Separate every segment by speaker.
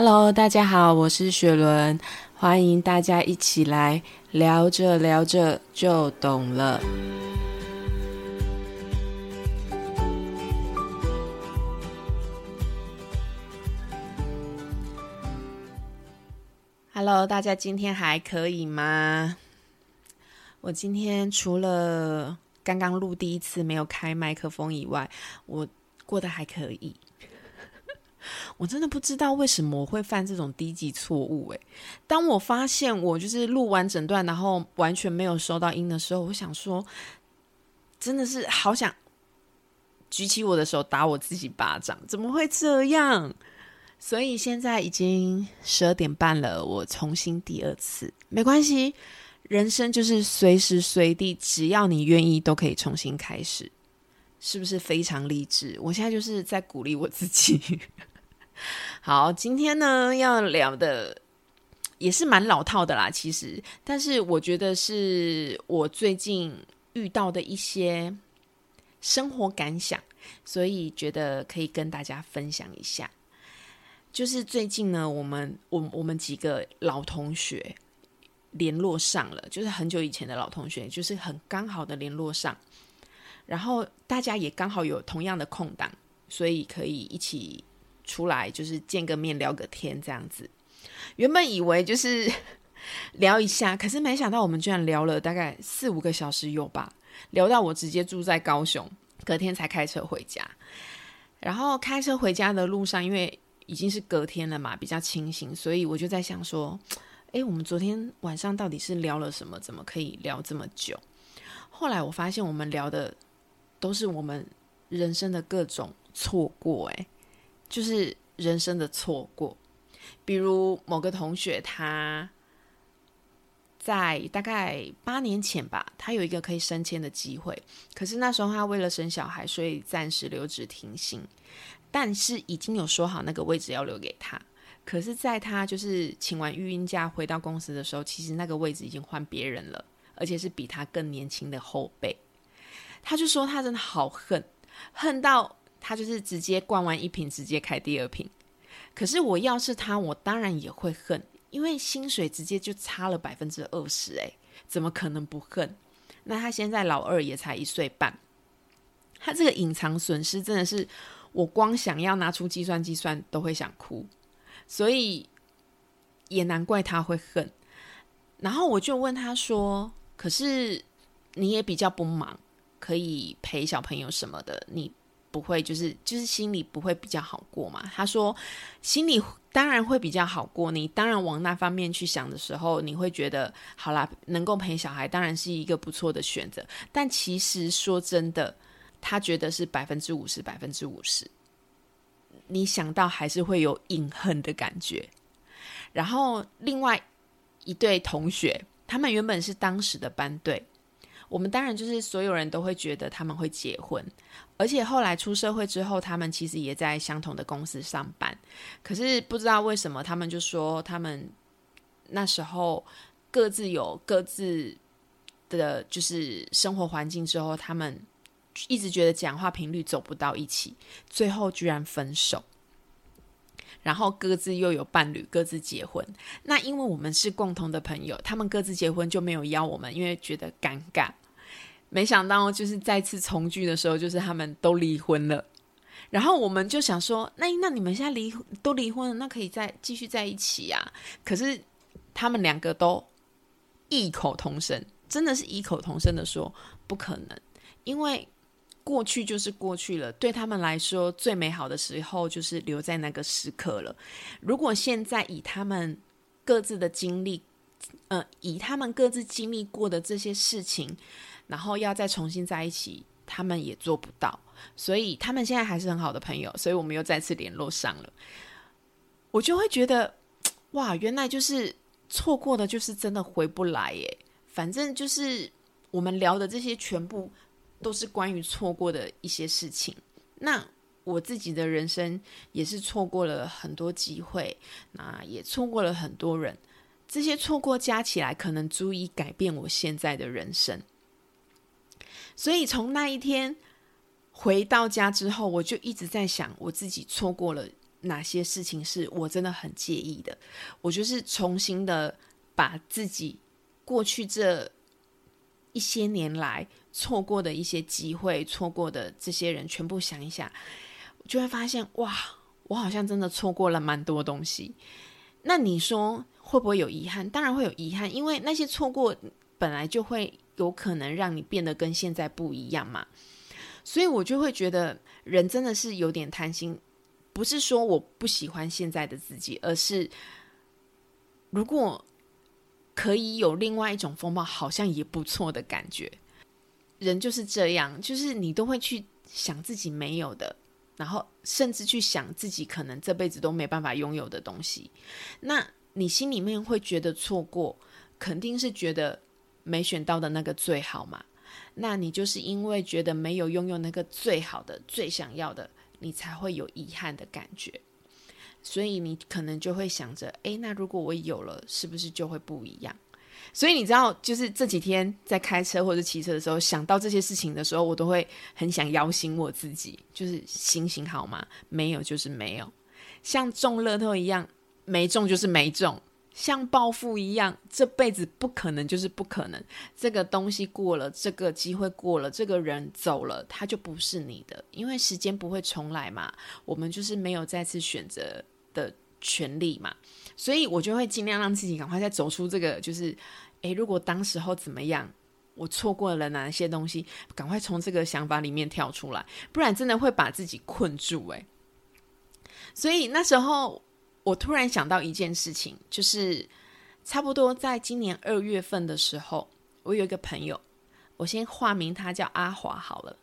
Speaker 1: Hello，大家好，我是雪伦，欢迎大家一起来聊着聊着就懂了。Hello，大家今天还可以吗？我今天除了刚刚录第一次没有开麦克风以外，我过得还可以。我真的不知道为什么我会犯这种低级错误。诶，当我发现我就是录完整段，然后完全没有收到音的时候，我想说，真的是好想举起我的手打我自己巴掌，怎么会这样？所以现在已经十二点半了，我重新第二次，没关系。人生就是随时随地，只要你愿意，都可以重新开始，是不是非常励志？我现在就是在鼓励我自己。好，今天呢要聊的也是蛮老套的啦，其实，但是我觉得是我最近遇到的一些生活感想，所以觉得可以跟大家分享一下。就是最近呢，我们我我们几个老同学联络上了，就是很久以前的老同学，就是很刚好的联络上，然后大家也刚好有同样的空档，所以可以一起出来，就是见个面聊个天这样子。原本以为就是 聊一下，可是没想到我们居然聊了大概四五个小时有吧，聊到我直接住在高雄，隔天才开车回家。然后开车回家的路上，因为已经是隔天了嘛，比较清醒，所以我就在想说，哎，我们昨天晚上到底是聊了什么？怎么可以聊这么久？后来我发现，我们聊的都是我们人生的各种错过，哎，就是人生的错过。比如某个同学，他在大概八年前吧，他有一个可以升迁的机会，可是那时候他为了生小孩，所以暂时留职停薪。但是已经有说好那个位置要留给他，可是，在他就是请完育婴假回到公司的时候，其实那个位置已经换别人了，而且是比他更年轻的后辈。他就说他真的好恨，恨到他就是直接灌完一瓶，直接开第二瓶。可是我要是他，我当然也会恨，因为薪水直接就差了百分之二十，诶，怎么可能不恨？那他现在老二也才一岁半，他这个隐藏损失真的是。我光想要拿出计算机算都会想哭，所以也难怪他会恨。然后我就问他说：“可是你也比较不忙，可以陪小朋友什么的，你不会就是就是心里不会比较好过嘛？”他说：“心里当然会比较好过，你当然往那方面去想的时候，你会觉得好啦，能够陪小孩当然是一个不错的选择。但其实说真的。”他觉得是百分之五十，百分之五十。你想到还是会有隐恨的感觉。然后另外一对同学，他们原本是当时的班队，我们当然就是所有人都会觉得他们会结婚，而且后来出社会之后，他们其实也在相同的公司上班。可是不知道为什么，他们就说他们那时候各自有各自的，就是生活环境之后，他们。一直觉得讲话频率走不到一起，最后居然分手，然后各自又有伴侣，各自结婚。那因为我们是共同的朋友，他们各自结婚就没有邀我们，因为觉得尴尬。没想到就是再次重聚的时候，就是他们都离婚了。然后我们就想说，那那你们现在离都离婚了，那可以再继续在一起呀？可是他们两个都异口同声，真的是异口同声的说不可能，因为。过去就是过去了，对他们来说，最美好的时候就是留在那个时刻了。如果现在以他们各自的经历，呃，以他们各自经历过的这些事情，然后要再重新在一起，他们也做不到。所以他们现在还是很好的朋友，所以我们又再次联络上了。我就会觉得，哇，原来就是错过的，就是真的回不来耶。反正就是我们聊的这些全部。都是关于错过的一些事情。那我自己的人生也是错过了很多机会，那也错过了很多人。这些错过加起来，可能足以改变我现在的人生。所以从那一天回到家之后，我就一直在想，我自己错过了哪些事情是我真的很介意的，我就是重新的把自己过去这一些年来错过的一些机会、错过的这些人全部想一下，就会发现哇，我好像真的错过了蛮多东西。那你说会不会有遗憾？当然会有遗憾，因为那些错过本来就会有可能让你变得跟现在不一样嘛。所以我就会觉得人真的是有点贪心。不是说我不喜欢现在的自己，而是如果可以有另外一种风貌，好像也不错的感觉。人就是这样，就是你都会去想自己没有的，然后甚至去想自己可能这辈子都没办法拥有的东西。那你心里面会觉得错过，肯定是觉得没选到的那个最好嘛？那你就是因为觉得没有拥有那个最好的、最想要的。你才会有遗憾的感觉，所以你可能就会想着，诶，那如果我有了，是不是就会不一样？所以你知道，就是这几天在开车或者骑车的时候，想到这些事情的时候，我都会很想摇醒我自己，就是醒醒好吗？没有就是没有，像中乐透一样，没中就是没中。像暴富一样，这辈子不可能就是不可能。这个东西过了，这个机会过了，这个人走了，他就不是你的，因为时间不会重来嘛。我们就是没有再次选择的权利嘛。所以我就会尽量让自己赶快再走出这个，就是诶，如果当时候怎么样，我错过了哪些东西，赶快从这个想法里面跳出来，不然真的会把自己困住。诶，所以那时候。我突然想到一件事情，就是差不多在今年二月份的时候，我有一个朋友，我先化名他叫阿华好了。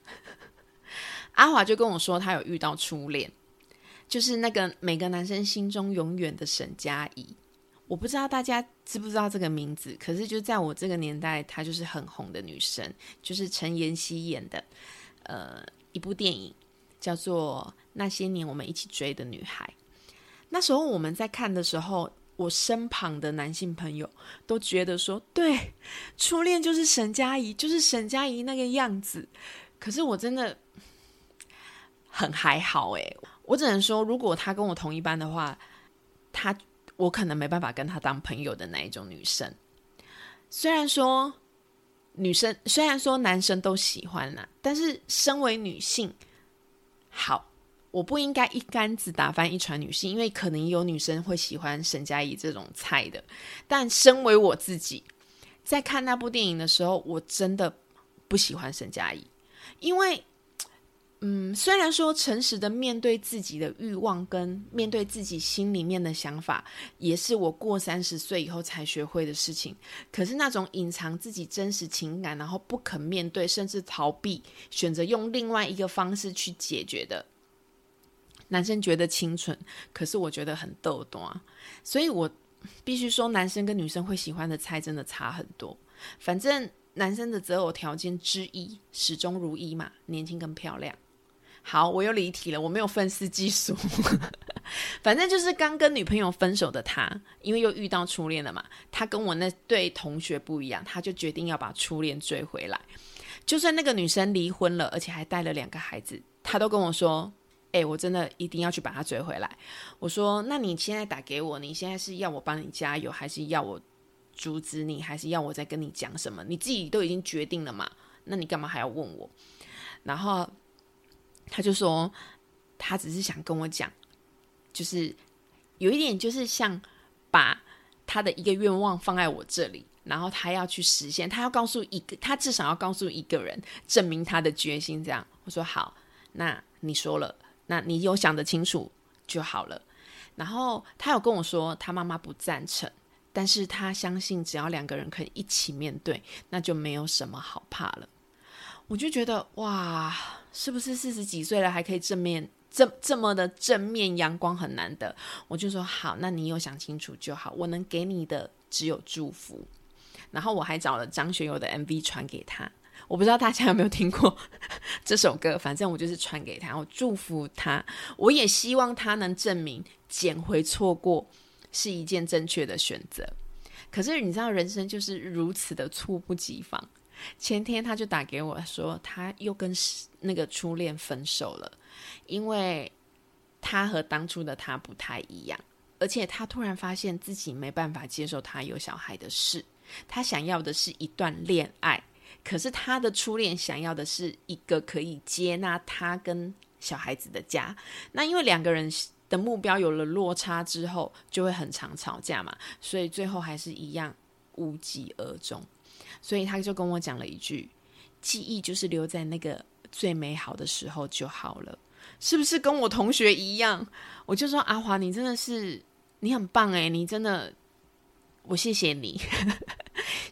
Speaker 1: 阿华就跟我说，他有遇到初恋，就是那个每个男生心中永远的沈佳宜。我不知道大家知不知道这个名字，可是就在我这个年代，她就是很红的女生，就是陈妍希演的，呃，一部电影叫做《那些年我们一起追的女孩》。那时候我们在看的时候，我身旁的男性朋友都觉得说：“对，初恋就是沈佳宜，就是沈佳宜那个样子。”可是我真的很还好诶，我只能说，如果他跟我同一班的话，他我可能没办法跟他当朋友的那一种女生。虽然说女生，虽然说男生都喜欢啦，但是身为女性，好。我不应该一竿子打翻一船女性，因为可能有女生会喜欢沈佳宜这种菜的。但身为我自己，在看那部电影的时候，我真的不喜欢沈佳宜，因为，嗯，虽然说诚实的面对自己的欲望跟面对自己心里面的想法，也是我过三十岁以后才学会的事情。可是那种隐藏自己真实情感，然后不肯面对，甚至逃避，选择用另外一个方式去解决的。男生觉得清纯，可是我觉得很逗多，所以我必须说，男生跟女生会喜欢的菜真的差很多。反正男生的择偶条件之一始终如一嘛，年轻跟漂亮。好，我又离题了，我没有分析技术。反正就是刚跟女朋友分手的他，因为又遇到初恋了嘛，他跟我那对同学不一样，他就决定要把初恋追回来。就算那个女生离婚了，而且还带了两个孩子，他都跟我说。哎，我真的一定要去把他追回来。我说，那你现在打给我，你现在是要我帮你加油，还是要我阻止你，还是要我再跟你讲什么？你自己都已经决定了嘛？那你干嘛还要问我？然后他就说，他只是想跟我讲，就是有一点，就是像把他的一个愿望放在我这里，然后他要去实现，他要告诉一个，他至少要告诉一个人，证明他的决心。这样，我说好，那你说了。那你有想得清楚就好了。然后他有跟我说，他妈妈不赞成，但是他相信只要两个人可以一起面对，那就没有什么好怕了。我就觉得哇，是不是四十几岁了还可以正面这这么的正面阳光很难得？我就说好，那你有想清楚就好，我能给你的只有祝福。然后我还找了张学友的 MV 传给他。我不知道大家有没有听过 这首歌，反正我就是传给他，我祝福他，我也希望他能证明捡回错过是一件正确的选择。可是你知道，人生就是如此的猝不及防。前天他就打给我说，他又跟那个初恋分手了，因为他和当初的他不太一样，而且他突然发现自己没办法接受他有小孩的事，他想要的是一段恋爱，可是他的初恋想要的是一个可以接纳他跟小孩子的家。那因为两个人的目标有了落差之后，就会很常吵架嘛，所以最后还是一样无疾而终。所以他就跟我讲了一句：“记忆就是留在那个最美好的时候就好了。”是不是跟我同学一样？我就说阿华，你真的是你很棒诶，你真的，我谢谢你，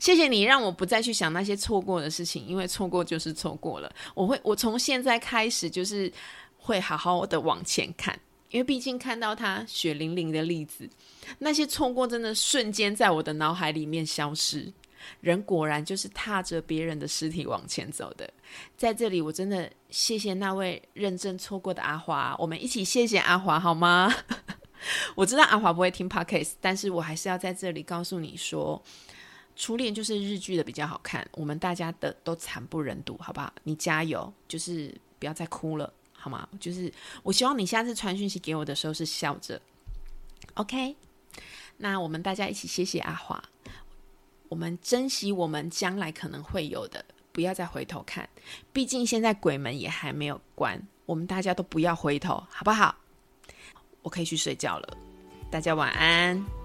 Speaker 1: 谢谢你让我不再去想那些错过的事情，因为错过就是错过了。我会，我从现在开始就是会好好的往前看，因为毕竟看到他血淋淋的例子，那些错过真的瞬间在我的脑海里面消失。人果然就是踏着别人的尸体往前走的。在这里，我真的谢谢那位认真错过的阿华，我们一起谢谢阿华好吗？我知道阿华不会听 podcast，但是我还是要在这里告诉你说，初恋就是日剧的比较好看，我们大家的都惨不忍睹，好不好？你加油，就是不要再哭了，好吗？就是我希望你下次传讯息给我的时候是笑着。OK，那我们大家一起谢谢阿华。我们珍惜我们将来可能会有的，不要再回头看。毕竟现在鬼门也还没有关，我们大家都不要回头，好不好？我可以去睡觉了，大家晚安。